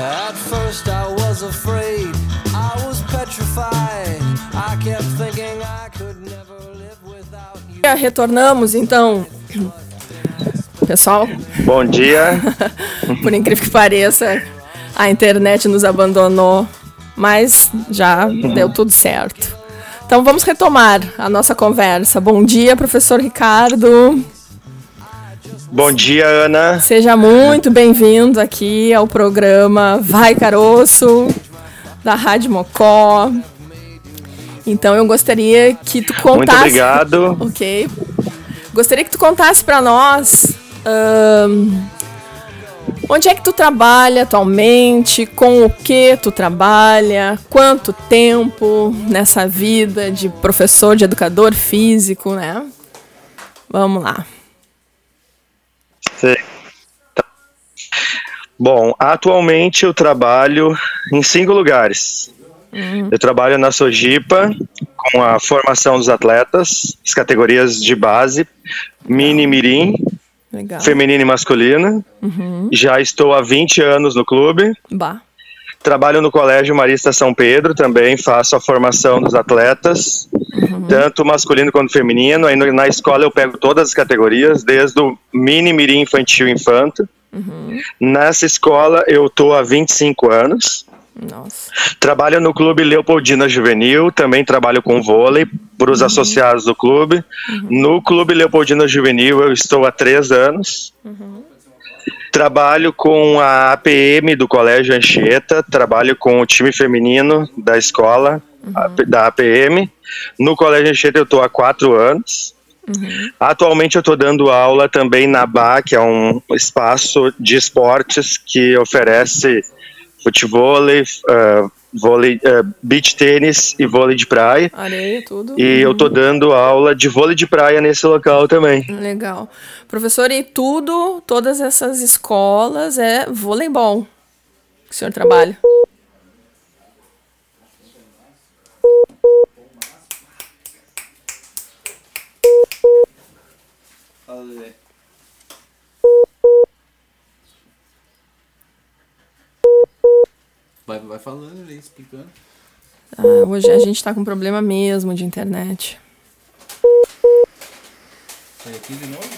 At first I was afraid, I was petrified. I kept thinking I could never live without you. Retornamos então. Pessoal, Bom dia. por incrível que pareça, a internet nos abandonou, mas já deu tudo certo. Então vamos retomar a nossa conversa. Bom dia, professor Ricardo. Bom dia, Ana. Seja muito bem-vindo aqui ao programa Vai Caroço, da Rádio Mocó. Então eu gostaria que tu contasse. Muito obrigado. Ok. Gostaria que tu contasse para nós ahn, onde é que tu trabalha atualmente, com o que tu trabalha, quanto tempo nessa vida de professor, de educador físico, né? Vamos lá. Bom, atualmente eu trabalho em cinco lugares. Eu trabalho na Sojipa com a formação dos atletas, as categorias de base, mini mirim, Legal. feminina e masculina. Já estou há 20 anos no clube. Bah. Trabalho no Colégio Marista São Pedro também, faço a formação dos atletas, tanto masculino quanto feminino. Aí na escola eu pego todas as categorias, desde o mini, mirim, infantil infanto. Nessa escola eu tô há 25 anos. Nossa. Trabalho no Clube Leopoldina Juvenil, também trabalho com vôlei para os associados do clube. No Clube Leopoldina Juvenil eu estou há três anos. Trabalho com a APM do Colégio Anchieta, trabalho com o time feminino da escola, a- da APM. No Colégio Anchieta eu estou há quatro anos. Atualmente eu estou dando aula também na BA, que é um espaço de esportes que oferece futebol, uh, vôlei, uh, beach tênis e vôlei de praia. Areia, tudo. E eu tô dando aula de vôlei de praia nesse local também. Legal. Professor, e tudo, todas essas escolas é voleibol que o senhor trabalha? Vai, vai falando ali, explicando. Ah, hoje a gente tá com problema mesmo de internet. Sai aqui de novo?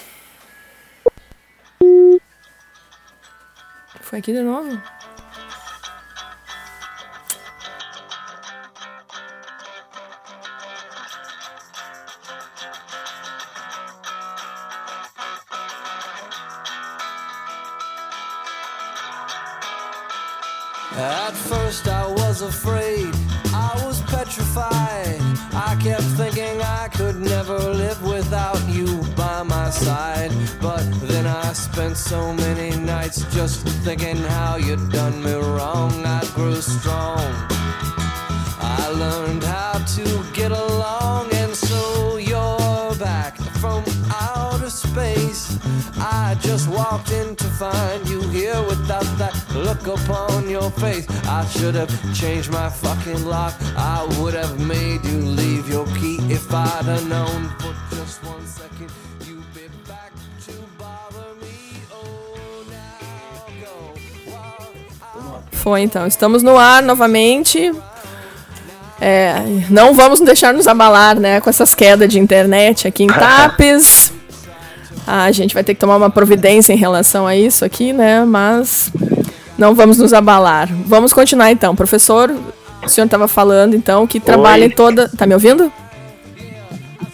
Foi aqui de novo? So many nights just thinking how you'd done me wrong. I grew strong. I learned how to get along, and so you're back from outer space. I just walked in to find you here without that look upon your face. I should have changed my fucking lock. I would have made you leave your key if I'd have known Foi então. Estamos no ar novamente. É, não vamos deixar nos abalar, né, com essas quedas de internet aqui em Tapes. A gente vai ter que tomar uma providência em relação a isso aqui, né? Mas não vamos nos abalar. Vamos continuar então. Professor, o senhor estava falando então que trabalha em toda. Tá me ouvindo?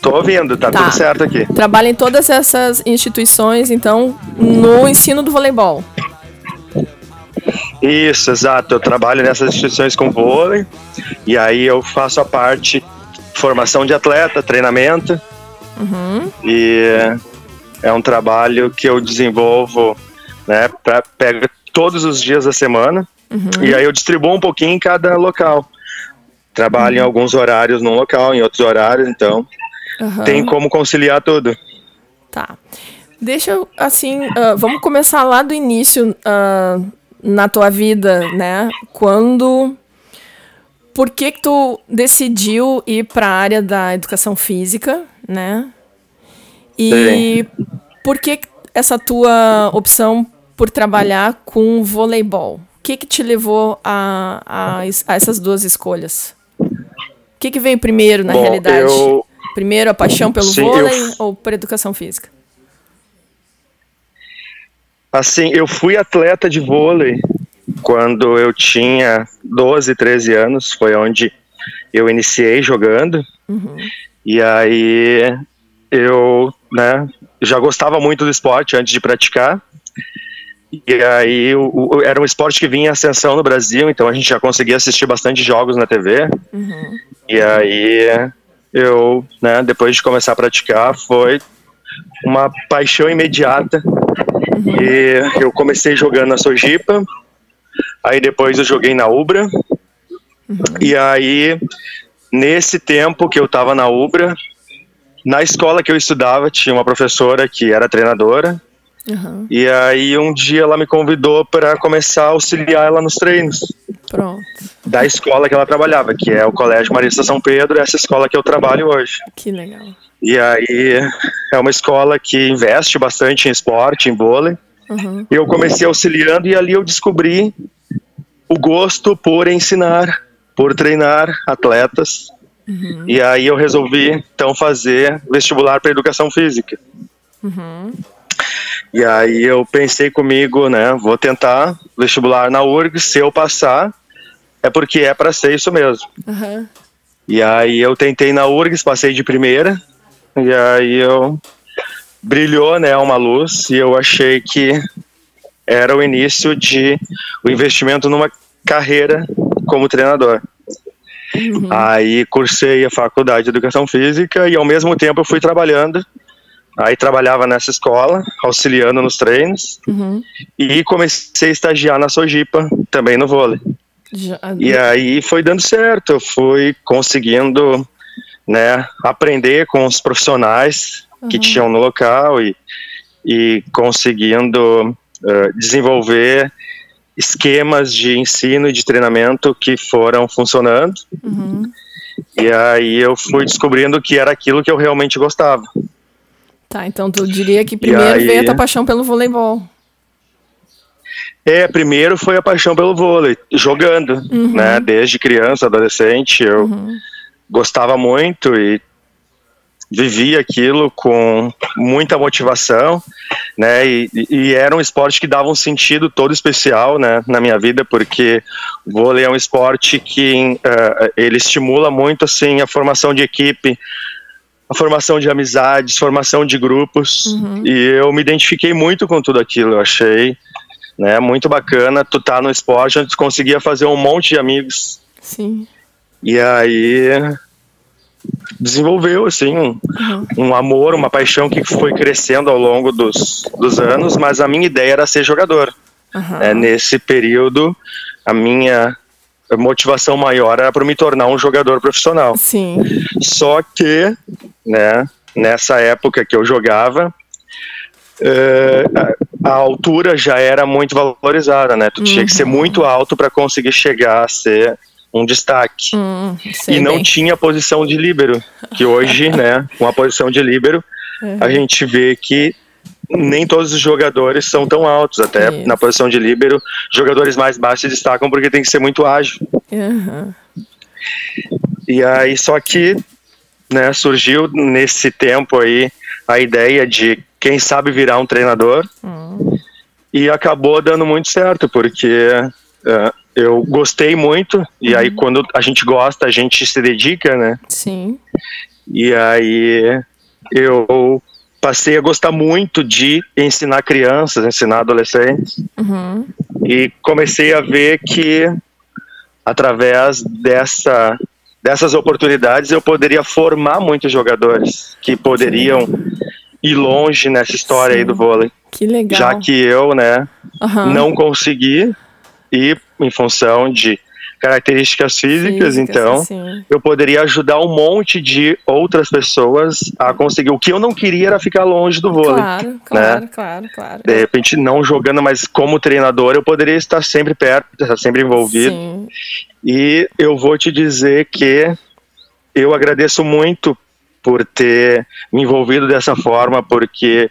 Tô ouvindo, tá, Tá. tudo certo aqui. Trabalha em todas essas instituições, então, no ensino do voleibol. Isso, exato. Eu trabalho nessas instituições com vôlei e aí eu faço a parte formação de atleta, treinamento. E é um trabalho que eu desenvolvo, né, pra, pega todos os dias da semana e aí eu distribuo um pouquinho em cada local. Trabalho em alguns horários num local, em outros horários, então Aham. tem como conciliar tudo. Tá. Deixa eu, assim, ah, vamos começar lá do início ah, na tua vida, né? Quando. Por que que tu decidiu ir para a área da educação física, né? E por que que essa tua opção por trabalhar com voleibol? O que que te levou a, a, a essas duas escolhas? O que que veio primeiro, na Bom, realidade? eu- Primeiro a paixão pelo Sim, eu- vôlei ou por educação física? Assim, eu fui atleta de vôlei quando eu tinha 12, 13 anos, foi onde eu iniciei jogando. E aí eu, né, já gostava muito do esporte antes de praticar. E aí o- o- era um esporte que vinha em ascensão no Brasil, então a gente já conseguia assistir bastante jogos na TV. E aí eu, né, depois de começar a praticar, foi uma paixão imediata. E eu comecei jogando na Sojipa, aí depois eu joguei na Ubra. E aí, nesse tempo que eu tava na Ubra, na escola que eu estudava, tinha uma professora que era treinadora. Aham, E aí, um dia ela me convidou para começar a auxiliar ela nos treinos Pronto. da escola que ela trabalhava, que é o Colégio Marista São Pedro, essa escola que eu trabalho hoje. Que legal. E aí é uma escola que investe bastante em esporte, em vôlei. Uhum. E eu comecei auxiliando e ali eu descobri o gosto por ensinar, por treinar atletas. E aí eu resolvi então fazer vestibular para educação física. E aí eu pensei comigo, né, vou tentar vestibular na URGS, se eu passar, é porque é para ser isso mesmo. Aham. E aí eu tentei na URGS, passei de primeira, e aí eu brilhou, né, uma luz, e eu achei que era o início de o investimento numa carreira como treinador. Aí cursei a faculdade de educação física e ao mesmo tempo eu fui trabalhando. Aí trabalhava nessa escola, auxiliando nos treinos, Uhum. e comecei a estagiar na Sojipa, também no vôlei. Já- E aí foi dando certo, eu fui conseguindo, né, aprender com os profissionais que tinham no local e, e conseguindo eh, desenvolver esquemas de ensino e de treinamento que foram funcionando. Uhum. E aí eu fui descobrindo que era aquilo que eu realmente gostava. Tá, então tu diria que primeiro aí- veio a tua paixão pelo voleibol. É, primeiro foi a paixão pelo vôlei, jogando, né? Desde criança, adolescente, eu gostava muito e vivia aquilo com muita motivação, né? E, e era um esporte que dava um sentido todo especial, né? Na minha vida, porque o vôlei é um esporte que eh, ele estimula muito, assim, a formação de equipe, a formação de amizades, formação de grupos, e eu me identifiquei muito com tudo aquilo, eu achei né? Muito bacana tu tá no esporte tu conseguia fazer um monte de amigos. Sim. E aí desenvolveu assim um, um amor, uma paixão que foi crescendo ao longo dos, dos anos, mas a minha ideia era ser jogador. Aham. É, nesse período, a minha motivação maior era para me tornar um jogador profissional. Sim. Só que, né, nessa época que eu jogava, eh, a, altura já era muito valorizada, né? Tu tinha que ser muito alto para conseguir chegar a ser um destaque. Hum, e não bem. tinha posição de líbero, que hoje, né, com a posição de líbero, a gente vê que nem todos os jogadores são tão altos, até Isso. na posição de líbero, jogadores mais baixos se destacam porque tem que ser muito ágil. Aham. E aí, só que, né, surgiu nesse tempo aí a ideia de quem sabe virar um treinador e acabou dando muito certo, porque eh, eu gostei muito e aí quando a gente gosta, a gente se dedica, né? Sim. E aí eu passei a gostar muito de ensinar crianças, ensinar adolescentes Uhum. e comecei a ver que através dessa dessas oportunidades eu poderia formar muitos jogadores que poderiam ir longe nessa história aí do vôlei, Que legal. já que eu, né, Aham. não consegui ir em função de características físicas, Físicas, então assim. eu poderia ajudar um monte de outras pessoas a conseguir. O que eu não queria era ficar longe do vôlei. Claro, claro, claro, claro. De repente, não jogando, mas como treinador, eu poderia estar sempre perto, estar sempre envolvido. Sim. E eu vou te dizer que eu agradeço muito por ter me envolvido dessa forma, porque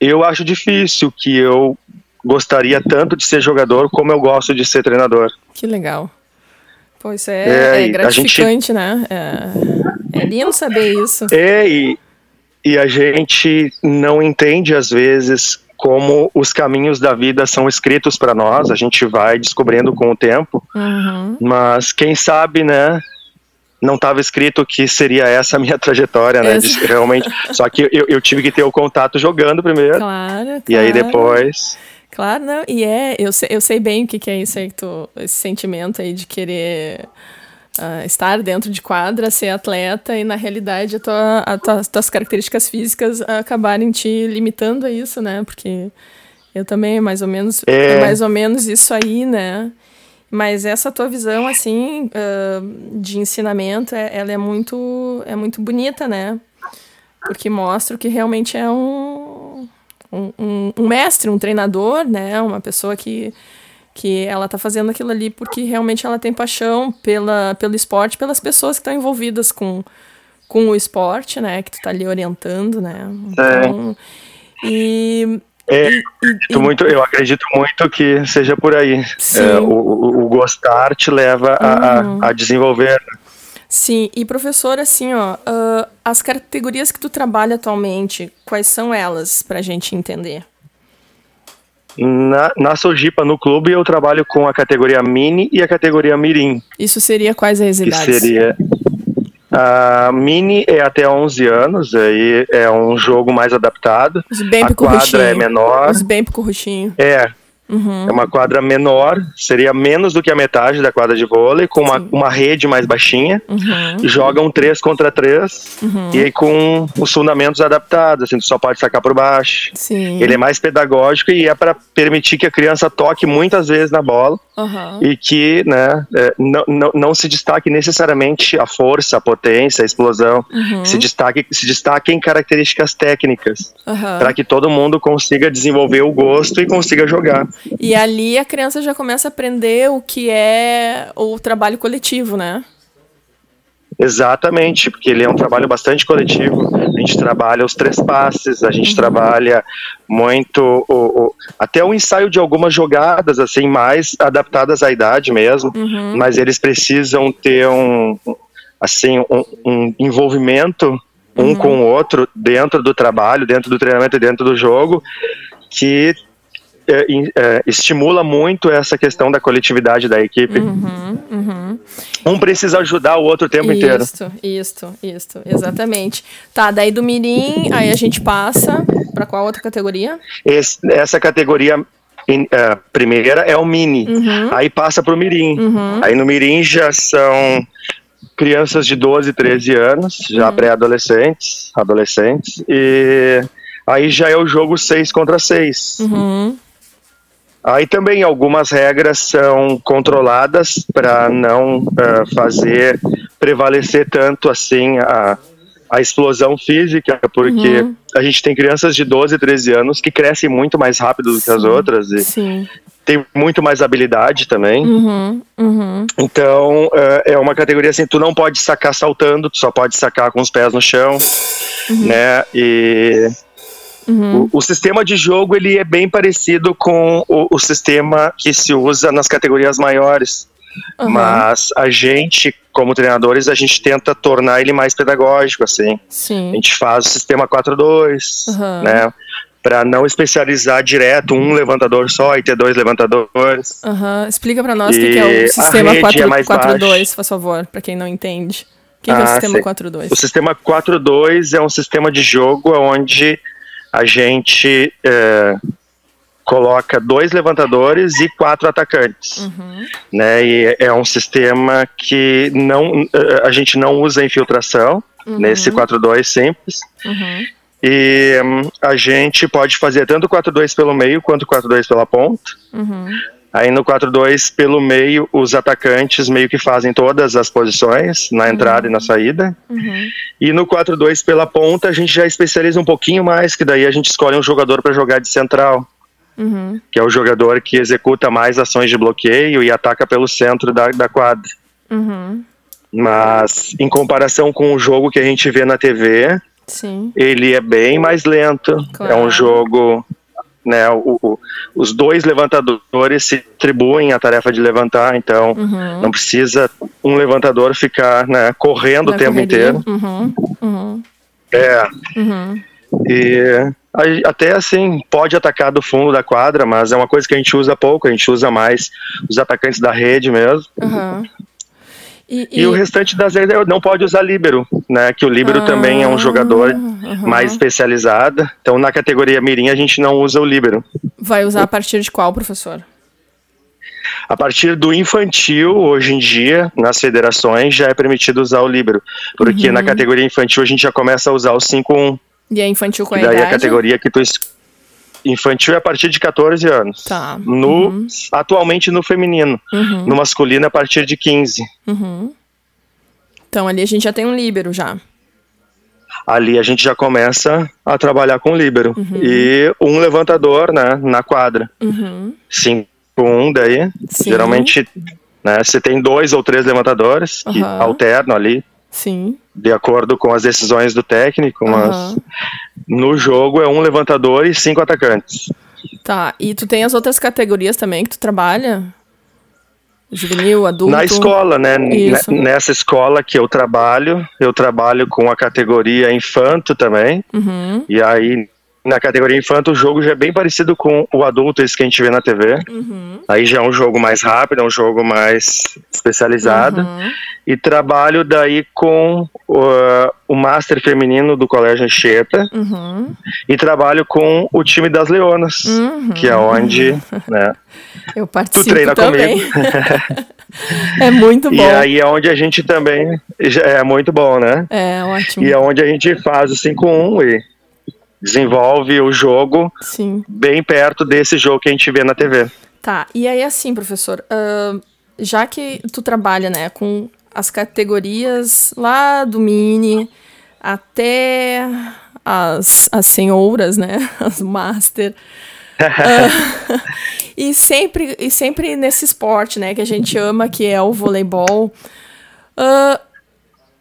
eu acho difícil que eu gostaria tanto de ser jogador como eu gosto de ser treinador. Que legal. Pô, isso é, é, é gratificante, gente... né? É, é lindo saber isso. É, e, e a gente não entende às vezes como os caminhos da vida são escritos para nós, a gente vai descobrindo com o tempo, uhum. mas quem sabe, né? Não estava escrito que seria essa a minha trajetória, né? De, realmente. Só que eu, eu, tive que ter o contato jogando primeiro. Claro, claro. E aí depois. Claro, não. E é, eu sei, eu sei bem o que, que é isso aí, que tu, esse sentimento aí de querer uh, estar dentro de quadra, ser atleta e na realidade a tua, a tua, as tuas características físicas acabarem te limitando a isso, né? Porque eu também mais ou menos é. é mais ou menos isso aí, né? Mas essa tua visão assim uh, de ensinamento, é, ela é muito é muito bonita, né? Porque mostra que realmente é um, um, um, um mestre, um treinador, né? Uma pessoa que que ela tá fazendo aquilo ali porque realmente ela tem paixão pela, pelo esporte, pelas pessoas que estão envolvidas com, com o esporte, né? Que tu tá ali orientando, né? Então, é. E, é, e, e, muito, eu acredito muito que seja por aí. É, o, o, o, gostar te leva uhum. a, a, desenvolver. Sim, e professor, assim, ó, uh, as categorias que tu trabalha atualmente, quais são elas, pra gente entender? Na, na Sojipa, no clube, eu trabalho com a categoria Mini e a categoria Mirim. Isso seria quais as idades? Que seria... A Mini é até 11 anos, aí é um jogo mais adaptado. Os bem a quadra é menor. Os bem curruchinho. É, Uhum. É uma quadra menor, seria menos do que a metade da quadra de vôlei, com uma, uma rede mais baixinha. Uhum. Jogam três contra três uhum. e com os fundamentos adaptados, assim, tu só pode sacar por baixo. Sim. Ele é mais pedagógico e é para permitir que a criança toque muitas vezes na bola e que né, é, não, não, não se destaque necessariamente a força, a potência, a explosão, uhum. se, destaque, se destaque em características técnicas, para que todo mundo consiga desenvolver o gosto e consiga jogar. E ali a criança já começa a aprender o que é o trabalho coletivo, né? Exatamente, porque ele é um trabalho bastante coletivo. A gente trabalha os três passes, a gente uhum. trabalha muito o, o, até o ensaio de algumas jogadas assim mais adaptadas à idade mesmo, uhum. mas eles precisam ter um assim um, um envolvimento um uhum. com o outro dentro do trabalho, dentro do treinamento e dentro do jogo que estimula muito essa questão da coletividade da equipe. Uhum, uhum. Um precisa ajudar o outro o tempo isso, inteiro. Isso, isso, isso, exatamente. Tá, daí do Mirim, aí a gente passa para qual outra categoria? Esse, essa categoria in, uh, primeira é o Mini, uhum. aí passa para o Mirim. Uhum. Aí no Mirim já são crianças de 12, 13 anos, já uhum. pré-adolescentes, adolescentes, e aí já é o jogo 6 contra 6. Uhum. Aí também algumas regras são controladas para não uh, fazer prevalecer tanto assim a, a explosão física, porque uhum. a gente tem crianças de 12, 13 anos que crescem muito mais rápido do que as outras e sim. tem muito mais habilidade também. Uhum, uhum. Então uh, é uma categoria assim, tu não pode sacar saltando, tu só pode sacar com os pés no chão, uhum. né? E Uhum. O, o, sistema de jogo ele é bem parecido com o, o sistema que se usa nas categorias maiores. Uhum. Mas a gente, como treinadores, a gente tenta tornar ele mais pedagógico, assim. Sim. A gente faz o sistema 4-2, uhum. né? Para não especializar direto um levantador só e ter dois levantadores. Uhum. Explica para nós o que, que, é o sistema 4-2, é por favor, para quem não entende. O que, ah, que é o ah, sistema 4-2? O sistema 4-2 é um sistema de jogo onde a gente é, coloca dois levantadores e quatro atacantes, uhum. né? E é um sistema que não é, a gente não usa infiltração uhum. nesse 4-2 simples. Uhum. E um, a gente pode fazer tanto 4-2 pelo meio quanto 4-2 pela ponta. Aí no 4-2, pelo meio, os atacantes meio que fazem todas as posições, na uhum. entrada uhum. e na saída. Uhum. E no 4-2, pela ponta, a gente já especializa um pouquinho mais, que daí a gente escolhe um jogador para jogar de central. Uhum. Que é o jogador que executa mais ações de bloqueio e ataca pelo centro da, da quadra. Uhum. Mas, em comparação com o jogo que a gente vê na TV, Sim. ele é bem mais lento. Claro. É um jogo né, o, o, os dois levantadores se atribuem a tarefa de levantar, então Uhum. não precisa um levantador ficar né, correndo Na o tempo correria. inteiro. Uhum, uhum, É, uhum. e até assim, pode atacar do fundo da quadra, mas é uma coisa que a gente usa pouco, a gente usa mais os atacantes da rede mesmo. Aham. E, E, o restante das vezes não pode usar líbero, né? Que o líbero também é um jogador aham. mais especializado. Então na categoria mirim a gente não usa o líbero. vai usar a partir de qual, professor? A partir do infantil, hoje em dia, nas federações já é permitido usar o líbero, porque Uhum. na categoria infantil a gente já começa a usar o 5-1, E é infantil com a que daí idade? a categoria que tu infantil é a partir de 14 anos. Tá. No atualmente no feminino, Uhum. no masculino é a partir de 15. Uhum. Então ali a gente já tem um líbero já. ali a gente já começa a trabalhar com líbero. Uhum. E um levantador, né, na quadra. Uhum. Cinco, um daí. Sim. Geralmente, né, você tem dois ou três levantadores que alternam ali, Sim. de acordo com as decisões do técnico, mas Aham. no jogo é um levantador e cinco atacantes. Tá. E tu tem as outras categorias também que tu trabalha? Juvenil, adulto? Na escola, né? Isso. ne- Nessa escola que eu trabalho, eu trabalho com a categoria infanto também. Uhum. E aí, na categoria infanto, o jogo já é bem parecido com o adulto, esse que a gente vê na TV. Uhum. Aí já é um jogo mais rápido, é um jogo mais especializado. Uhum. E trabalho daí com uh, o Master Feminino do Colégio Anchieta. Uhum. E trabalho com o time das Leonas, Uhum. que é onde né, Eu tu participo treina também. comigo. é muito bom. E aí é onde a gente também. É muito bom, né? É ótimo. E é onde a gente faz o 5-1 e desenvolve o jogo Sim. bem perto desse jogo que a gente vê na TV. Tá, e aí assim, professor, ahn, já que tu trabalha, né, com as categorias lá do mini até as, as senhoras, né, as master, ah, e sempre e sempre nesse esporte, né, que a gente ama, que é o voleibol, ah,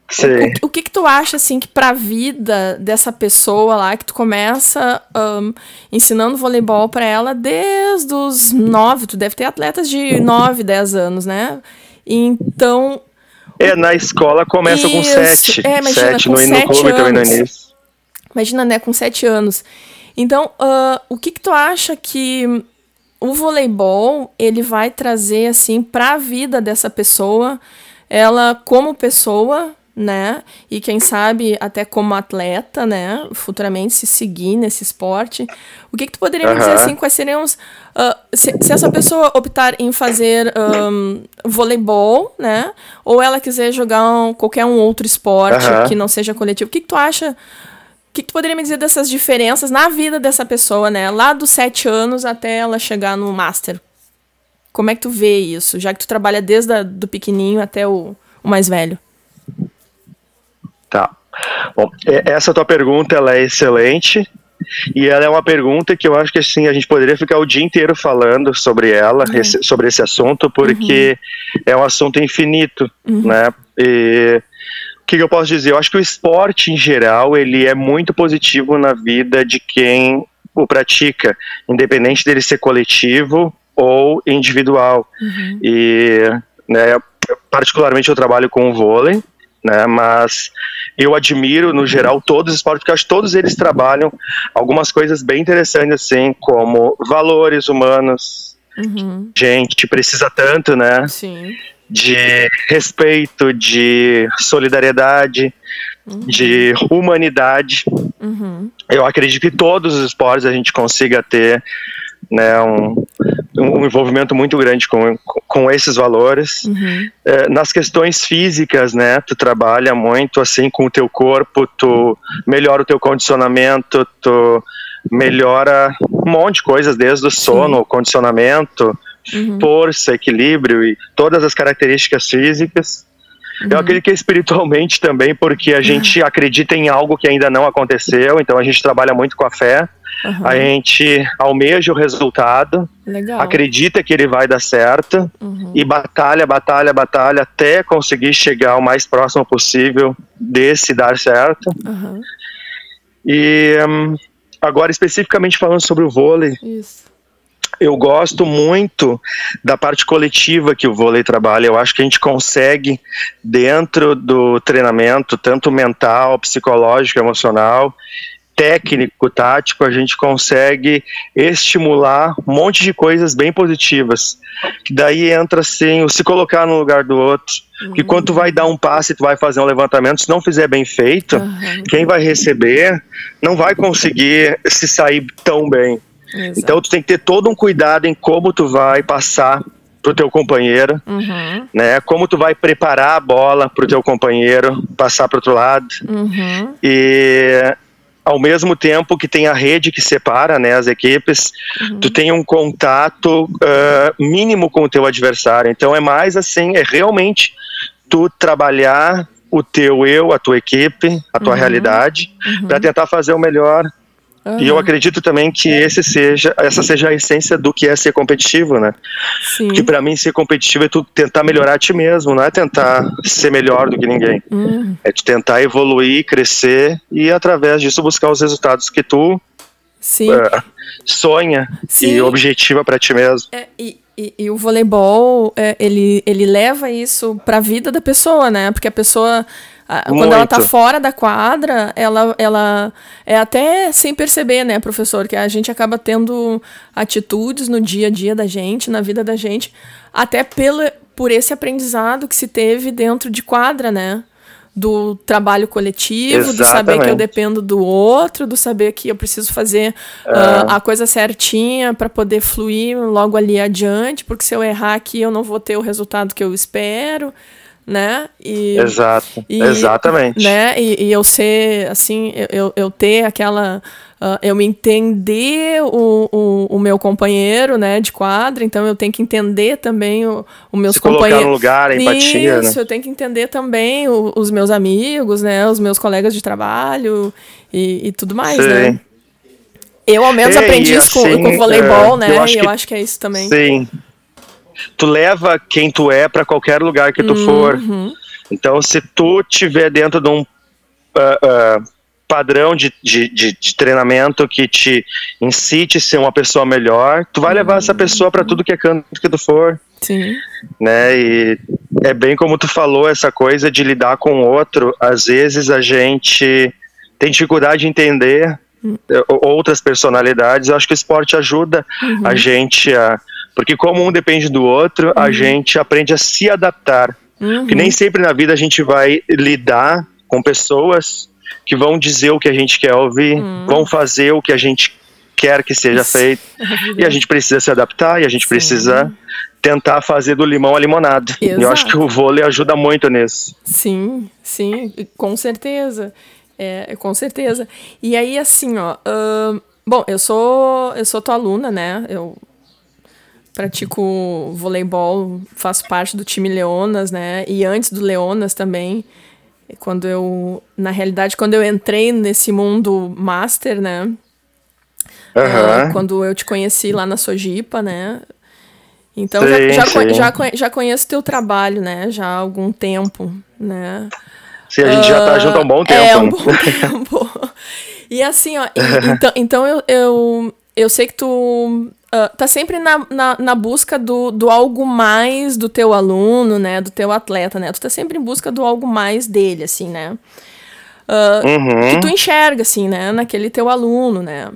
Sim. o que que tu acha, assim, que pra vida dessa pessoa lá, que tu começa ahn, ensinando voleibol pra ela desde os nove, tu deve ter atletas de nove, dez anos, né? Então, É, na escola começa com Isso. sete. É, imagina, sete com no, no sete clube também no anos. início. imagina, né, com sete anos. Então, ah, o que que tu acha que o voleibol, ele vai trazer, assim, pra vida dessa pessoa, ela como pessoa, né, e quem sabe até como atleta, né, futuramente se seguir nesse esporte. O que que tu poderia me dizer, assim, quais seriam os... ah, se, se essa pessoa optar em fazer ahn, voleibol, né, ou ela quiser jogar um- qualquer um outro esporte que não seja coletivo, o que que tu acha... O que, que tu poderia me dizer dessas diferenças na vida dessa pessoa, né? Lá dos sete anos até ela chegar no Master. Como é que tu vê isso? Já que tu trabalha desde a, do pequenininho até o, o mais velho. Tá. Bom, e- essa tua pergunta ela é excelente e ela é uma pergunta que eu acho que assim a gente poderia ficar o dia inteiro falando sobre ela, esse- sobre esse assunto, porque é um assunto infinito, né? E o que, que eu posso dizer? Eu acho que o esporte em geral ele é muito positivo na vida de quem o pratica, independente dele ser coletivo ou individual. E, né, particularmente eu trabalho com o vôlei, né, mas eu admiro no geral todos os esportes, porque acho que todos eles trabalham algumas coisas bem interessantes assim, como valores humanos. Uhum. Gente, precisa tanto, né? Sim. de respeito, de solidariedade, de humanidade. Uhum. Eu acredito que todos os esportes a gente consiga ter né, um, um envolvimento muito grande com, com esses valores. Uhum. É, nas questões físicas, né, tu trabalha muito assim com o teu corpo, tu melhora o teu condicionamento, tu melhora um monte de coisas, desde o sono, o condicionamento, força, equilíbrio e todas as características físicas. Eu acredito que espiritualmente também, porque a gente acredita em algo que ainda não aconteceu, então a gente trabalha muito com a fé, Aham. a gente almeja o resultado, Legal. acredita que ele vai dar certo Uhum. e batalha, batalha, batalha até conseguir chegar o mais próximo possível desse dar certo. Aham. E hum, agora especificamente falando sobre o vôlei, Isso. eu gosto muito da parte coletiva que o vôlei trabalha. Eu acho que a gente consegue, dentro do treinamento, tanto mental, psicológico, emocional, técnico, tático, a gente consegue estimular um monte de coisas bem positivas. Que daí entra assim, o se colocar no lugar do outro. Que quando tu vai dar um passe, tu vai fazer um levantamento, se não fizer bem feito, Aham. quem vai receber não vai conseguir se sair tão bem. Exato. Então tu tem que ter todo um cuidado em como tu vai passar pro teu companheiro, Uhum, né? Como tu vai preparar a bola pro teu companheiro passar pro outro lado uhum, e ao mesmo tempo que tem a rede que separa, né, as equipes, tu tem um contato ah, mínimo com o teu adversário. Então é mais assim, é realmente tu trabalhar o teu eu, a tua equipe, a tua realidade, para tentar fazer o melhor e eu acredito também que esse seja, essa seja a essência do que é ser competitivo, né? Sim. Que para mim ser competitivo é tu tentar melhorar a ti mesmo, não é tentar ser melhor do que ninguém. Uhum. É tu tentar evoluir, crescer e através disso buscar os resultados que tu Sim. eh, sonha Sim. e objetiva para ti mesmo. É, e, e, e o voleibol, é, ele, ele leva isso pra vida da pessoa, né? Porque a pessoa, quando ela tá fora da quadra, ela, ela é até sem perceber, né, professor? Que a gente acaba tendo atitudes no dia a dia da gente, na vida da gente, até pelo, por esse aprendizado que se teve dentro de quadra, né? Do trabalho coletivo, do saber que eu Exatamente. dependo do outro, do saber que eu preciso fazer É. ah, a coisa certinha para poder fluir logo ali adiante, porque se eu errar aqui eu não vou ter o resultado que eu espero, né? E, Exato. e, Exatamente. Né? E, e eu ser, assim, eu, eu, ter aquela. ah, eu me entender o, o, o meu companheiro, né, de quadra, então eu tenho que entender também o, o meus Se colocar companheiros. no lugar, a empatia, Isso, né? eu tenho que entender também o- os meus amigos, né, os meus colegas de trabalho e, e tudo mais, Sim. né? Eu, ao menos, É, aprendi isso com, assim, com o voleibol, é, né? eu acho e eu que- acho que é isso também. Sim. Tu leva quem tu é para qualquer lugar que tu for. Uhum. Então, se tu tiver dentro de um ah, ah, padrão de, de, de, de treinamento que te incite a ser uma pessoa melhor, tu vai levar essa pessoa para tudo que é canto que tu for, Sim. né? E é bem como tu falou, essa coisa de lidar com o outro. Às vezes a gente tem dificuldade de entender eh, outras personalidades. Eu acho que o esporte ajuda a gente a. Porque, como um depende do outro, a gente aprende a se adaptar. Uhum. Que nem sempre na vida a gente vai lidar com pessoas que vão dizer o que a gente quer ouvir, vão fazer o que a gente quer que seja feito. E a gente precisa se adaptar e a gente Sim. precisa tentar fazer do limão a limonada. E eu Exato. acho que o vôlei ajuda muito nisso. Sim, sim, com certeza. É, com certeza. E aí, assim, ó. bom, eu sou. Eu sou tua aluna, né? Eu pratico voleibol, faço parte do time Leonas, né? E antes do Leonas também. Quando eu. Na realidade, quando eu entrei nesse mundo master, né? Ah, Aham. quando eu te conheci lá na Sojipa, né? Então Sim, já, já, sim. já, já conheço teu trabalho, né? Já há algum tempo, né? Se a gente já tá Ah, junto há um bom tempo. É, um né? bom tempo. E assim, ó, então, então eu, eu, eu sei que tu ah, tá sempre na, na, na busca do, do algo mais do teu aluno, né? Do teu atleta, né? Tu tá sempre em busca do algo mais dele, assim, né? Ah, Uhum. Que tu enxerga, assim, né? Naquele teu aluno, né?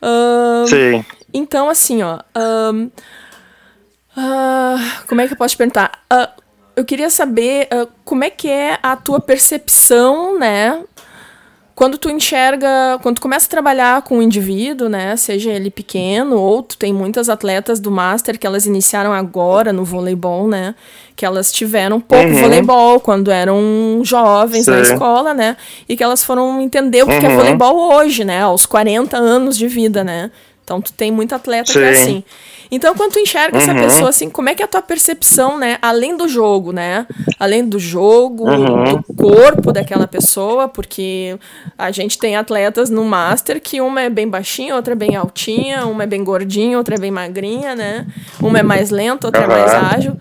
Ah, Sim. então, assim, ó. ahn, ah, como é que eu posso te perguntar? Eu queria saber como é que é a tua percepção, né? Quando tu enxerga, quando tu começa a trabalhar com um indivíduo, né? Seja ele pequeno, ou tu tem muitas atletas do Master que elas iniciaram agora no voleibol, né? Que elas tiveram pouco Uhum. voleibol quando eram jovens na Sim. escola, né? E que elas foram entender o que é Uhum. voleibol hoje, né? Aos 40 anos de vida, né? Então tu tem muito atleta que é Sim. assim. Então, quando tu enxerga essa Uhum. pessoa assim, como é que é a tua percepção, né? Além do jogo, né? Além do jogo, Uhum. do corpo daquela pessoa, porque a gente tem atletas no Master que uma é bem baixinha, outra é bem altinha, uma é bem gordinha, outra é bem magrinha, né? Uma é mais lenta, outra é mais ágil.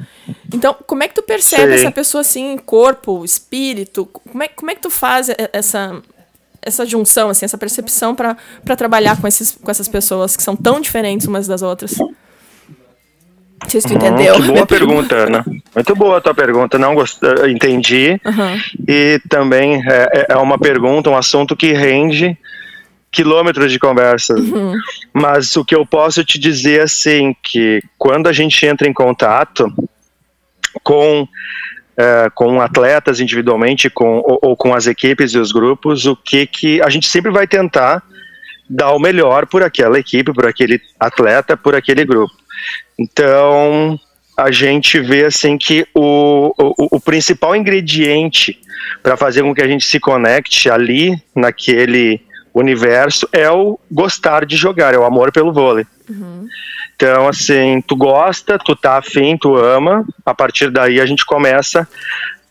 Então, como é que tu percebe Sim. essa pessoa assim, corpo, espírito? Como é, como é que tu faz essa essa junção, assim, essa percepção para trabalhar com, esses, com essas pessoas que são tão diferentes umas das outras? Não sei se tu entendeu. Uhum, que boa pergunta, Ana. Muito boa a tua pergunta, não gost... entendi. Uhum. E também é, é uma pergunta, um assunto que rende quilômetros de conversas. Uhum. Mas o que eu posso te dizer assim que quando a gente entra em contato com é, com atletas individualmente, com ou, ou, com as equipes e os grupos, o que que a gente sempre vai tentar dar o melhor por aquela equipe, por aquele atleta, por aquele grupo. Então a gente vê assim que o, o, o principal ingrediente para fazer com que a gente se conecte ali naquele universo é o gostar de jogar, é o amor pelo vôlei. Uhum. Então, assim, tu gosta, tu tá afim, tu ama, a partir daí a gente começa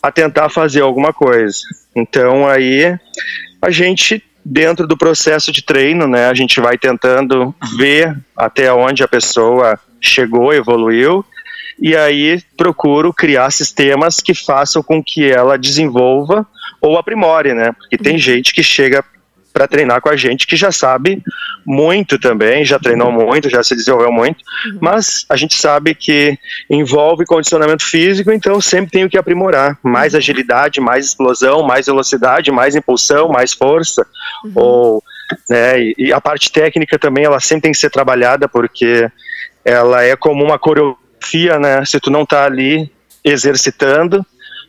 a tentar fazer alguma coisa. Então, aí a gente, dentro do processo de treino, né, a gente vai tentando ver até onde a pessoa chegou, evoluiu, e aí procuro criar sistemas que façam com que ela desenvolva ou aprimore, né? Porque tem gente que chega para treinar com a gente que já sabe muito também, já treinou muito, já se desenvolveu muito, uhum. mas a gente sabe que envolve condicionamento físico, então sempre tem o que aprimorar, mais agilidade, mais explosão, mais velocidade, mais impulsão, mais força, uhum. ou né, e, e a parte técnica também ela sempre tem que ser trabalhada porque ela é como uma coreografia, né? Se tu não tá ali exercitando,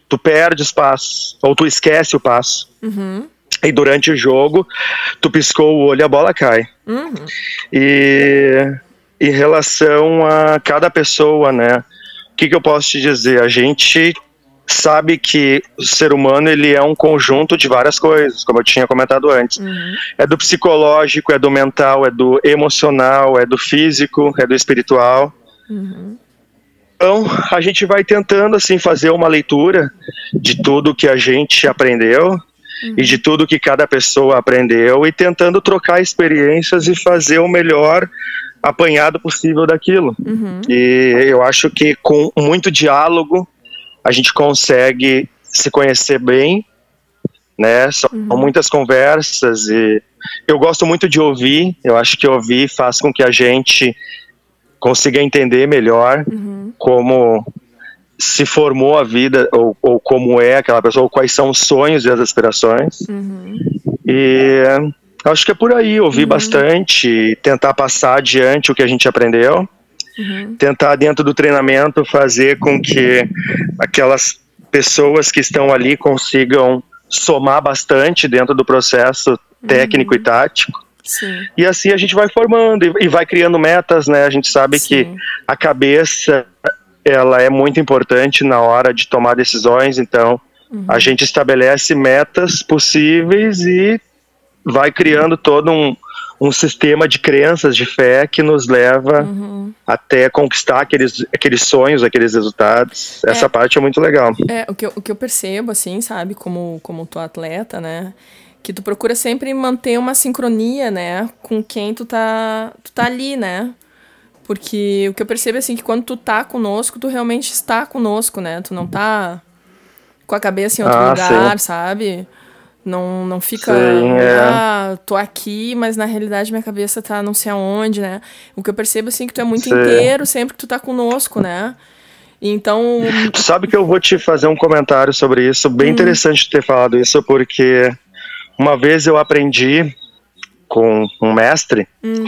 tu perde os passos ou tu esquece o passo. Uhum e durante o jogo, tu piscou o olho e a bola cai. Uhum. E em relação a cada pessoa, né? O que, que eu posso te dizer? A gente sabe que o ser humano ele é um conjunto de várias coisas, como eu tinha comentado antes. Uhum. É do psicológico, é do mental, é do emocional, é do físico, é do espiritual. Uhum. Então, a gente vai tentando assim fazer uma leitura de tudo que a gente aprendeu uhum. e de tudo que cada pessoa aprendeu e tentando trocar experiências e fazer o melhor apanhado possível daquilo. Uhum. E eu acho que com muito diálogo a gente consegue se conhecer bem, né? São uhum. muitas conversas e eu gosto muito de ouvir. Eu acho que ouvir faz com que a gente consiga entender melhor uhum. como se formou a vida, ou, ou, como é aquela pessoa, ou quais são os sonhos e as aspirações. Uhum. E acho que é por aí, ouvir uhum. bastante, tentar passar adiante o que a gente aprendeu, uhum. tentar dentro do treinamento fazer com que aquelas pessoas que estão ali consigam somar bastante dentro do processo técnico e Uhum. tático. Sim. E assim a gente vai formando e, e vai criando metas, né? A gente sabe Sim. que a cabeça ela é muito importante na hora de tomar decisões, então Uhum. a gente estabelece metas possíveis e vai criando todo um, um sistema de crenças, de fé que nos leva Uhum. até conquistar aqueles, aqueles sonhos, aqueles resultados. Essa É. parte é muito legal. É, o que, eu, o que eu percebo, assim, sabe, como, como tu atleta, né? Que tu procura sempre manter uma sincronia, né? Com quem tu tá, tu tá ali, né? Porque o que eu percebo, assim, que quando tu tá conosco, tu realmente está conosco, né? Tu não tá com a cabeça em outro Ah, lugar, sabe? Não, não fica, Sim, é. ah, tô aqui, mas na realidade minha cabeça tá não sei aonde, né? O que eu percebo, assim, que tu é muito Sim. inteiro sempre que tu tá conosco, né? Então, Tu sabe que eu vou te fazer um comentário sobre isso, bem Hum. interessante ter falado isso, porque uma vez eu aprendi com um mestre hum,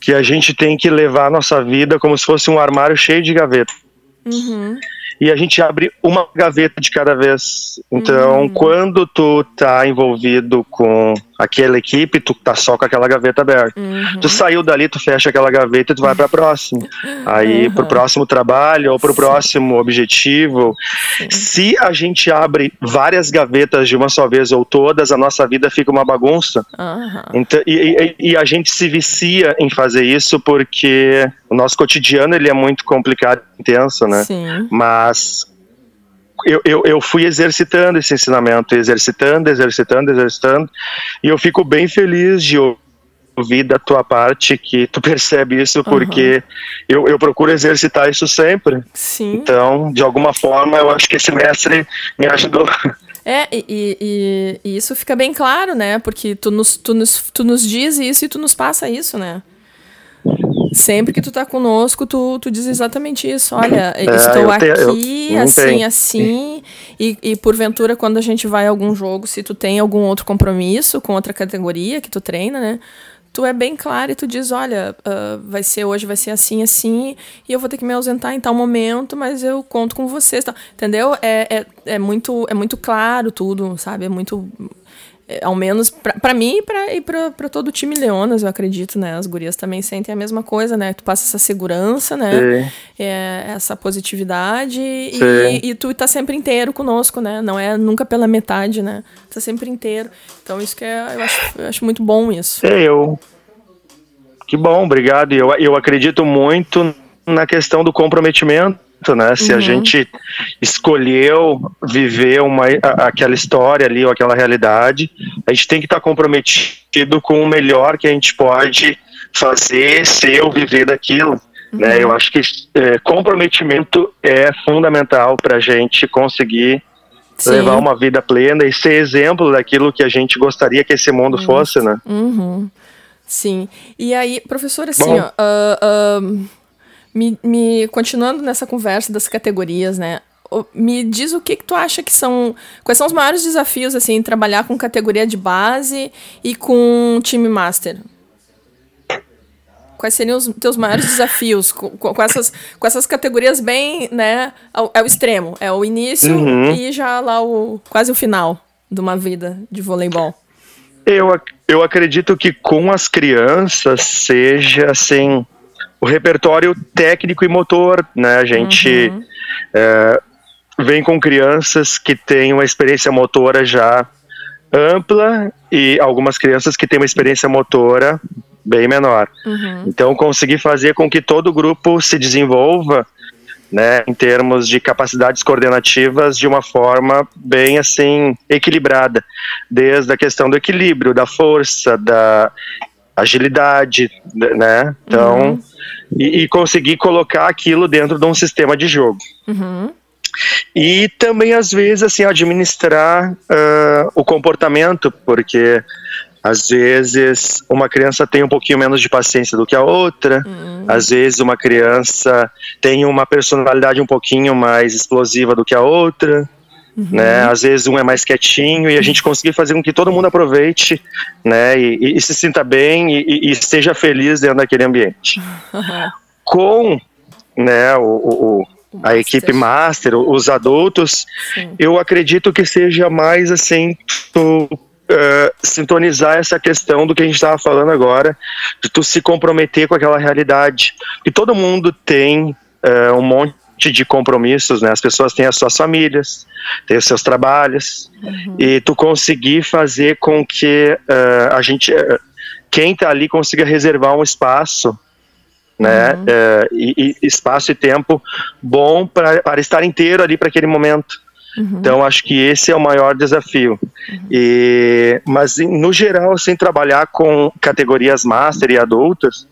que a gente tem que levar a nossa vida como se fosse um armário cheio de gavetas. uhum, E a gente abre uma gaveta de cada vez. Então, Hum. quando tu tá envolvido com aquela equipe, tu tá só com aquela gaveta aberta. uhum. Tu saiu dali, tu fecha aquela gaveta e tu vai pra próxima. Aí, Uhum. pro próximo trabalho ou pro Sim. próximo objetivo. Sim. Se a gente abre várias gavetas de uma só vez ou todas, a nossa vida fica uma bagunça. Aham. Então, e, e- e a gente se vicia em fazer isso porque o nosso cotidiano ele é muito complicado e intenso, né? Sim. Mas eu, eu, eu fui exercitando esse ensinamento, exercitando, exercitando, exercitando, e eu fico bem feliz de ouvir da tua parte que tu percebe isso, porque eu, eu procuro exercitar isso sempre. Sim. Então, de alguma forma, eu acho que esse mestre me ajudou. É, e, e, e, isso fica bem claro, né? Porque tu nos, tu, nos, tu nos diz isso e tu nos passa isso, né? Sempre que tu tá conosco, tu, tu diz exatamente isso. Olha, é, estou aqui, eu, assim, assim. E, e porventura, quando a gente vai a algum jogo, se tu tem algum outro compromisso com outra categoria que tu treina, né? tu é bem claro e tu diz, olha, uh, vai ser hoje, vai ser assim, assim, e eu vou ter que me ausentar em tal momento, mas eu conto com vocês, tá? entendeu? É, é, é, muito, é muito claro tudo, sabe? É muito ao menos para mim e para e para todo o time Leonas, eu acredito, né? As gurias também sentem a mesma coisa, né? Tu passa essa segurança, né? É, essa positividade e, e, tu tá sempre inteiro conosco, né? Não é nunca pela metade, né? Tá sempre inteiro. Então isso que é, eu acho, eu acho muito bom isso. É, eu. Que bom, obrigado. Eu, eu acredito muito na questão do comprometimento né? Se uhum. a gente escolheu viver uma, aquela história ali ou aquela realidade, a gente tem que estar tá comprometido com o melhor que a gente pode fazer, ser ou viver daquilo. Né? Uhum. Né? Eu acho que é, comprometimento é fundamental para a gente conseguir Sim. levar uma vida plena e ser exemplo daquilo que a gente gostaria que esse mundo uhum. fosse, né? Uhum. Sim. E aí, professor, assim, Bom, ó, uh, uh, me, me continuando nessa conversa das categorias, né? Me diz o que, que tu acha que são. Quais são os maiores desafios, assim, trabalhar com categoria de base e com time master? Quais seriam os teus maiores desafios com, com, essas, com essas categorias bem, né? É o extremo, é o início uhum. e já lá o quase o final de uma vida de voleibol. Eu, eu acredito que com as crianças seja assim o repertório técnico e motor, né? A gente uhum. é, vem com crianças que têm uma experiência motora já ampla e algumas crianças que têm uma experiência motora bem menor. Uhum. Então, conseguir fazer com que todo o grupo se desenvolva, né, em termos de capacidades coordenativas de uma forma bem assim equilibrada, desde a questão do equilíbrio, da força, da agilidade, né? Então, uhum. e, e, conseguir colocar aquilo dentro de um sistema de jogo. Uhum. E também, às vezes, assim, administrar uh, o comportamento, porque às vezes uma criança tem um pouquinho menos de paciência do que a outra, uhum. às vezes uma criança tem uma personalidade um pouquinho mais explosiva do que a outra. Uhum. Né? Às vezes um é mais quietinho e a gente conseguir fazer com que todo mundo aproveite, né? E, e, e se sinta bem e, e, esteja feliz dentro daquele ambiente. Uhum. Com, né? O, o, o a equipe master, os adultos, Sim. eu acredito que seja mais assim, tu, uh, sintonizar essa questão do que a gente estava falando agora, de tu se comprometer com aquela realidade. E todo mundo tem uh, um monte de compromissos, né? As pessoas têm as suas famílias, têm os seus trabalhos, uhum. e tu conseguir fazer com que uh, a gente, uh, quem está ali consiga reservar um espaço, né? Uhum. Uh, e, e, espaço e tempo bom para estar inteiro ali para aquele momento. Uhum. Então acho que esse é o maior desafio. Uhum. E, mas no geral, sem trabalhar com categorias master e adultas,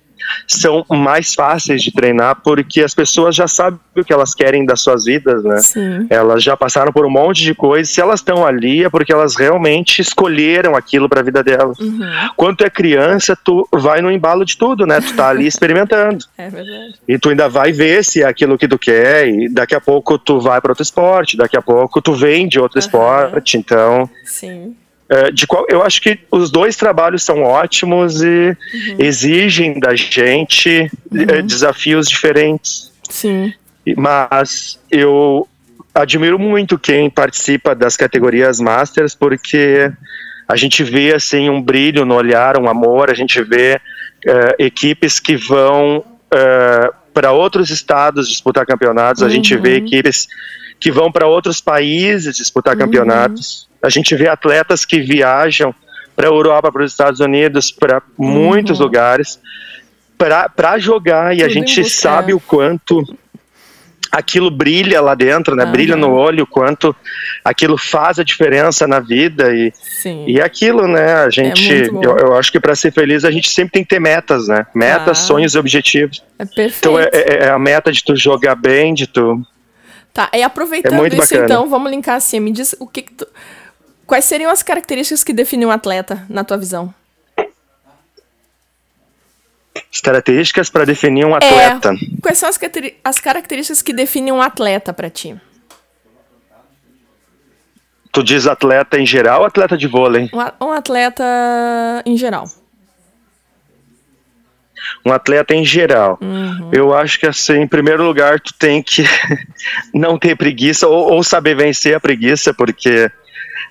são mais fáceis de treinar porque as pessoas já sabem o que elas querem das suas vidas, né? Sim. Elas já passaram por um monte de coisas. Se elas estão ali é porque elas realmente escolheram aquilo para a vida delas. Uhum. Quando tu é criança, tu vai no embalo de tudo, né? Tu tá ali experimentando. É verdade. E tu ainda vai ver se é aquilo que tu quer e daqui a pouco tu vai para outro esporte, daqui a pouco tu vem de outro uhum. esporte, então Sim. É, de qual, eu acho que os dois trabalhos são ótimos e uhum. exigem da gente é, uhum. desafios diferentes. Sim. Mas eu admiro muito quem participa das categorias Masters, porque a gente vê assim um brilho no olhar, um amor, a gente vê uh, equipes que vão uh, para outros estados disputar campeonatos, uhum. a gente vê uhum. equipes que vão para outros países disputar uhum. campeonatos. A gente vê atletas que viajam para a Europa, para os Estados Unidos, para uhum. muitos lugares para jogar e Tudo a gente sabe o quanto aquilo brilha lá dentro, né? Uhum. Brilha no olho, o quanto aquilo faz a diferença na vida e, Sim. e aquilo, né? A gente, é eu, eu, acho que para ser feliz a gente sempre tem que ter metas, né? Metas, ah. sonhos e objetivos. É perfeito. Então é, é, é, a meta de tu jogar bem, de tu. Tá, e aproveitando é isso, bacana. então, vamos linkar assim. Me diz o que, que tu quais seriam as características que definem um atleta, na tua visão? As características para definir um atleta. É, quais são as, as características que definem um atleta para ti? Tu diz atleta em geral ou atleta de vôlei? Um, um atleta em geral. Um atleta em geral. Uhum. Eu acho que, assim, em primeiro lugar, tu tem que não ter preguiça ou, ou, saber vencer a preguiça, porque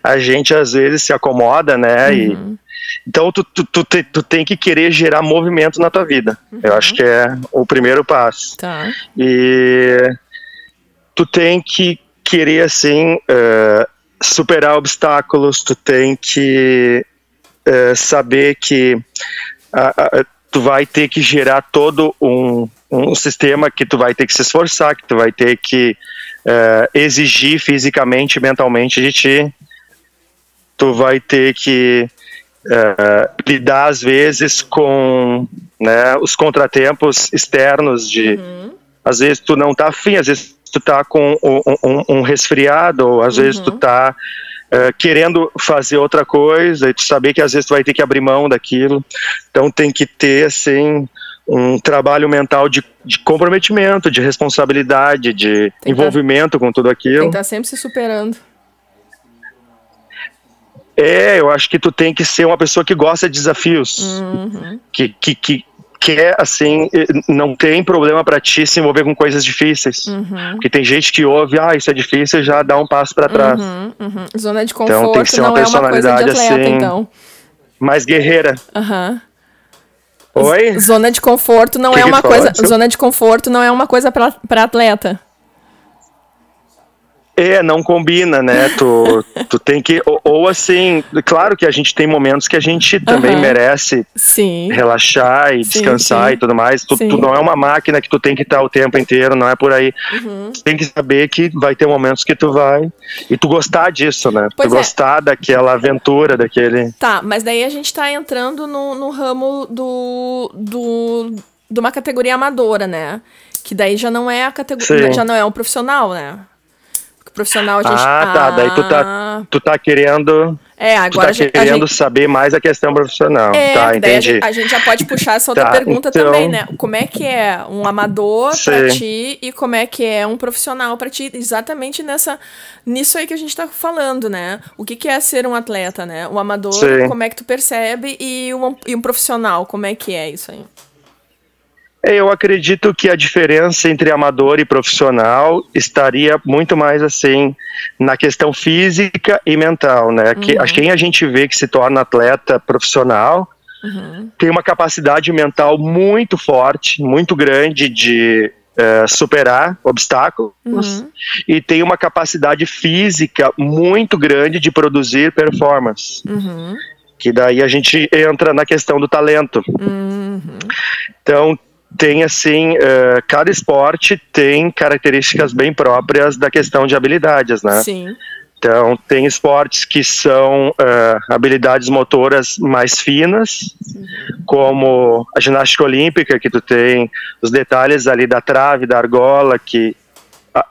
a gente às vezes se acomoda, né? Uhum. E, então tu, tu, tu, te, tu, tem que querer gerar movimento na tua vida. Uhum. Eu acho que é o primeiro passo. Tá. E tu tem que querer, assim, uh, superar obstáculos, tu tem que uh, saber que uh, tu vai ter que gerar todo um, um sistema que tu vai ter que se esforçar, que tu vai ter que exigir fisicamente, mentalmente de ti. Tu vai ter que lidar às vezes com né, os contratempos externos de uhum. às vezes tu não tá afim, às vezes tu tá com um, um, um resfriado, ou às uhum. vezes tu uhum. tá uh, querendo fazer outra coisa, e tu saber que às vezes tu vai ter que abrir mão daquilo. Então tem que ter, assim, um trabalho mental de, de comprometimento, de responsabilidade, de tem envolvimento tá, com tudo aquilo. Tem que estar tá sempre se superando. É, eu acho que tu tem que ser uma pessoa que gosta de desafios, uhum. que, que, que, quer, assim, não tem problema para ti se envolver com coisas difíceis. Uhum. Porque tem gente que ouve, ah, isso é difícil, já dá um passo para trás. Uhum, uhum. Zona de conforto então, tem que ser uma personalidade é uma atleta, assim, então. mais guerreira. Oi? Zona de conforto não que é uma coisa. Zona de conforto não é uma coisa para atleta. É, não combina, né? Tu, tu tem que. Ou, ou, assim, claro que a gente tem momentos que a gente também uhum. merece sim. relaxar e sim, descansar sim. e tudo mais. Tu, tu, não é uma máquina que tu tem que estar o tempo inteiro, não é por aí. Uhum. Tu tem que saber que vai ter momentos que tu vai. E tu gostar disso, né? Pois tu é. gostar daquela aventura, daquele. Tá, mas daí a gente tá entrando no, no ramo do. do de uma categoria amadora, né? Que daí já não é a categoria. Já não é um profissional, né? Profissional a gente. Ah, tá. Daí tu tá, ah. tu tá querendo. É, agora tu tá querendo gente... saber mais a questão profissional. É, tá, entendi. A gente, já pode puxar essa outra tá, pergunta então... também, né? Como é que é um amador pra ti e como é que é um profissional pra ti? Exatamente nessa, nisso aí que a gente tá falando, né? O que, que é ser um atleta, né? Um amador, Sim. como é que tu percebe? E um, e um profissional, como é que é isso aí? Eu acredito que a diferença entre amador e profissional estaria muito mais assim na questão física e mental, né? Uhum. Que quem a gente vê que se torna atleta profissional uhum. tem uma capacidade mental muito forte, muito grande de uh, superar obstáculos uhum. e tem uma capacidade física muito grande de produzir performance. Uhum. Que daí a gente entra na questão do talento. Uhum. Então, tem assim, uh, cada esporte tem características bem próprias da questão de habilidades, né? Sim. Então, tem esportes que são uh, habilidades motoras mais finas, uhum. como a ginástica olímpica, que tu tem os detalhes ali da trave, da argola, que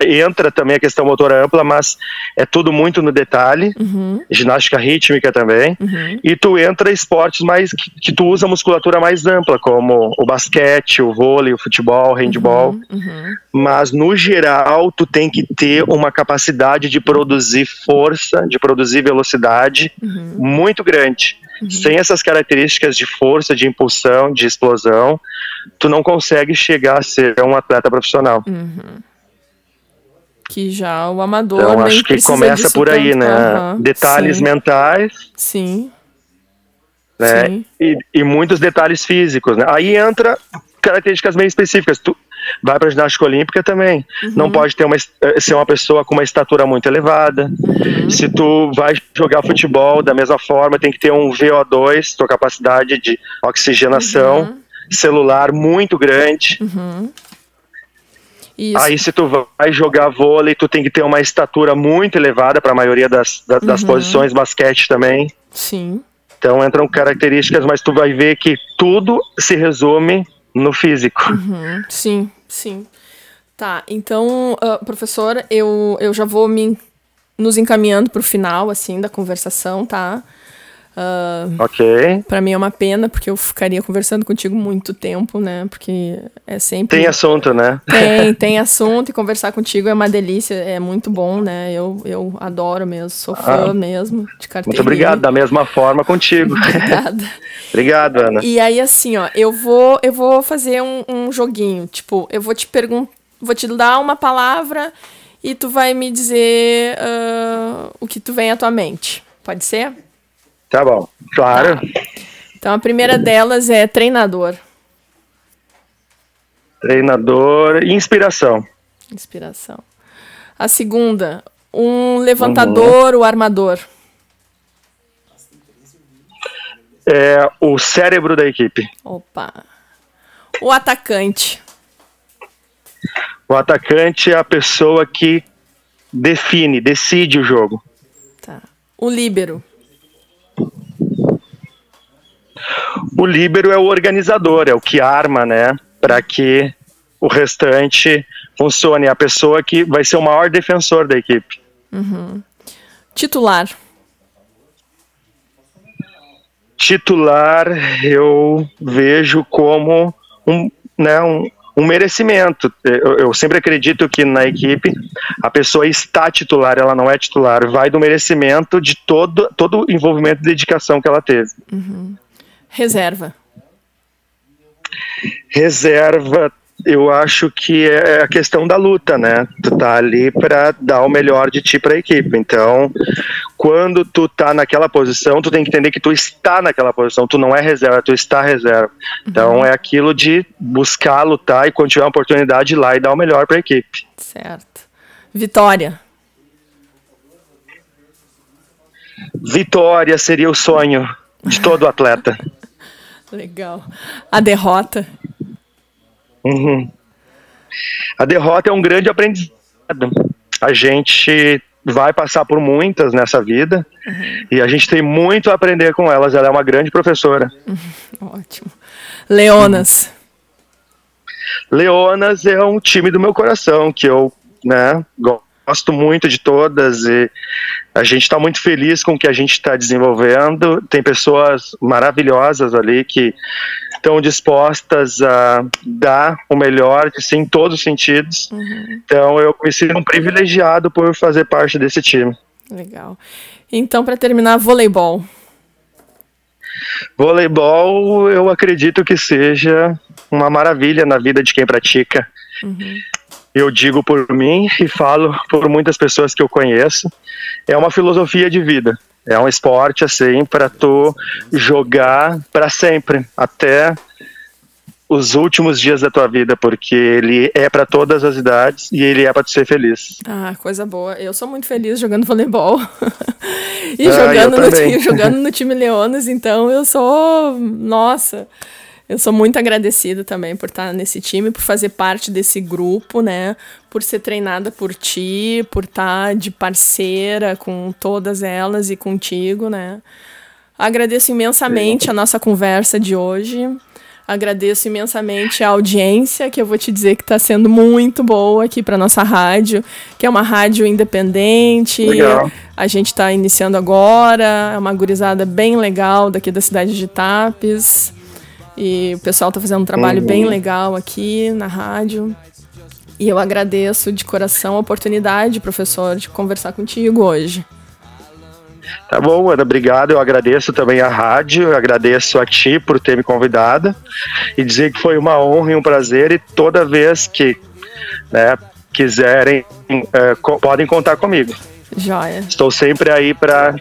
entra também a questão motora ampla, mas é tudo muito no detalhe, uhum. ginástica rítmica também, uhum. e tu entra esportes mais que, que, tu usa musculatura mais ampla, como o basquete, o vôlei, o futebol, o handball, uhum. uhum. mas no geral tu tem que ter uma capacidade de produzir força, de produzir velocidade uhum. muito grande. Uhum. Sem essas características de força, de impulsão, de explosão, tu não consegue chegar a ser um atleta profissional. Uhum que já o amador então, acho que começa por aí, tanto. né? Uhum, detalhes sim. mentais. Sim. Né? Sim. E, e, muitos detalhes físicos, né? Aí entra características bem específicas. Tu vai para ginástica olímpica também. Uhum. Não pode ter uma, eh, ser uma pessoa com uma estatura muito elevada. Uhum. Se tu vai jogar futebol da mesma forma, tem que ter um VO2, tua capacidade de oxigenação uhum. celular muito grande. Uhum. Isso. Aí se tu vai jogar vôlei, tu tem que ter uma estatura muito elevada para a maioria das, das, uhum. das posições, basquete também. Sim. Então entram características, mas tu vai ver que tudo se resume no físico. Uhum. Sim, sim. Tá, então, uh, professor, eu, eu já vou me nos encaminhando pro final, assim, da conversação, tá? Uh, Ok. Pra mim é uma pena, porque eu ficaria conversando contigo muito tempo, né? Porque é sempre. Tem assunto, né? Tem, tem assunto e conversar contigo é uma delícia, é muito bom, né? Eu, eu adoro mesmo, sou fã Ah, mesmo de carteirinha. Muito obrigado, da mesma forma contigo. Obrigada. obrigado, Ana. E aí, assim, ó, eu vou, eu vou fazer um, um joguinho. Tipo, eu vou te perguntar, vou te dar uma palavra e tu vai me dizer ah, o que tu vem à tua mente. Pode ser? Tá bom. Claro. Então, a primeira delas é treinador. Treinador, inspiração. Inspiração. A segunda, um levantador, o armador. É o cérebro da equipe. Opa. O atacante. O atacante é a pessoa que define, decide o jogo. Tá. O líbero. O líbero é o organizador, é o que arma, né, para que o restante funcione. É a pessoa que vai ser o maior defensor da equipe. Titular. Titular eu vejo como um, né, um, um merecimento. Eu, eu sempre acredito que na equipe a pessoa está titular, ela não é titular. Vai do merecimento de todo, todo o envolvimento e dedicação que ela teve. Reserva. reserva, eu acho que é a questão da luta, né? Tu tá ali para dar o melhor de ti para a equipe. Então, quando tu tá naquela posição, tu tem que entender que tu está naquela posição. Tu não é reserva, tu está reserva. Então, é aquilo de buscar lutar e quando tiver uma oportunidade ir lá e dar o melhor para a equipe. Certo. Vitória. Vitória seria o sonho de todo atleta. Legal. A derrota. Uhum. A derrota é um grande aprendizado. A gente vai passar por muitas nessa vida e a gente tem muito a aprender com elas. Ela é uma grande professora. Ótimo. Leonas. Leonas é um time do meu coração que eu, né, gosto muito de todas e a gente está muito feliz com o que a gente está desenvolvendo. Tem pessoas maravilhosas ali que estão dispostas a dar o melhor de si em todos os sentidos. Então eu me sinto um privilegiado por fazer parte desse time. Legal. Então, para terminar, voleibol. Voleibol, eu acredito que seja uma maravilha na vida de quem pratica. Eu digo por mim e falo por muitas pessoas que eu conheço. É uma filosofia de vida. É um esporte assim para tu jogar para sempre, até os últimos dias da tua vida, porque ele é para todas as idades e ele é para tu ser feliz. Ah, coisa boa. Eu sou muito feliz jogando voleibol. e Ah, jogando, no jogando no time Leonas, então eu sou. Nossa. Eu sou muito agradecida também por estar nesse time, por fazer parte desse grupo, né? Por ser treinada por ti, por estar de parceira com todas elas e contigo, né? Agradeço imensamente a nossa conversa de hoje. Agradeço imensamente a audiência, que eu vou te dizer que está sendo muito boa aqui para nossa rádio, que é uma rádio independente. Legal. A gente está iniciando agora, é uma gurizada bem legal daqui da cidade de Tapes. E o pessoal está fazendo um trabalho Uhum. bem legal aqui na rádio. E eu agradeço de coração a oportunidade, professor, de conversar contigo hoje. Tá bom, Ana, obrigado. Eu agradeço também a rádio, agradeço a ti por ter me convidado e dizer que foi uma honra e um prazer. E toda vez que né, quiserem, eh, co- podem contar comigo. Joia. Estou sempre aí para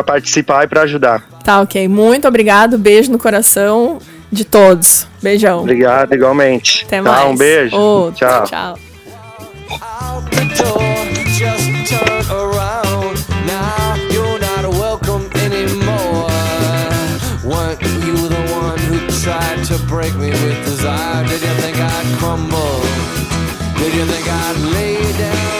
participar e para ajudar. Tá, ok. Muito obrigado. Beijo no coração de todos. Beijão. Obrigado, igualmente. Até Tá, mais. um beijo. Outro. Tchau. Tchau. tried to break me with desire? You think I'd crumble? Did you think I'd lay down?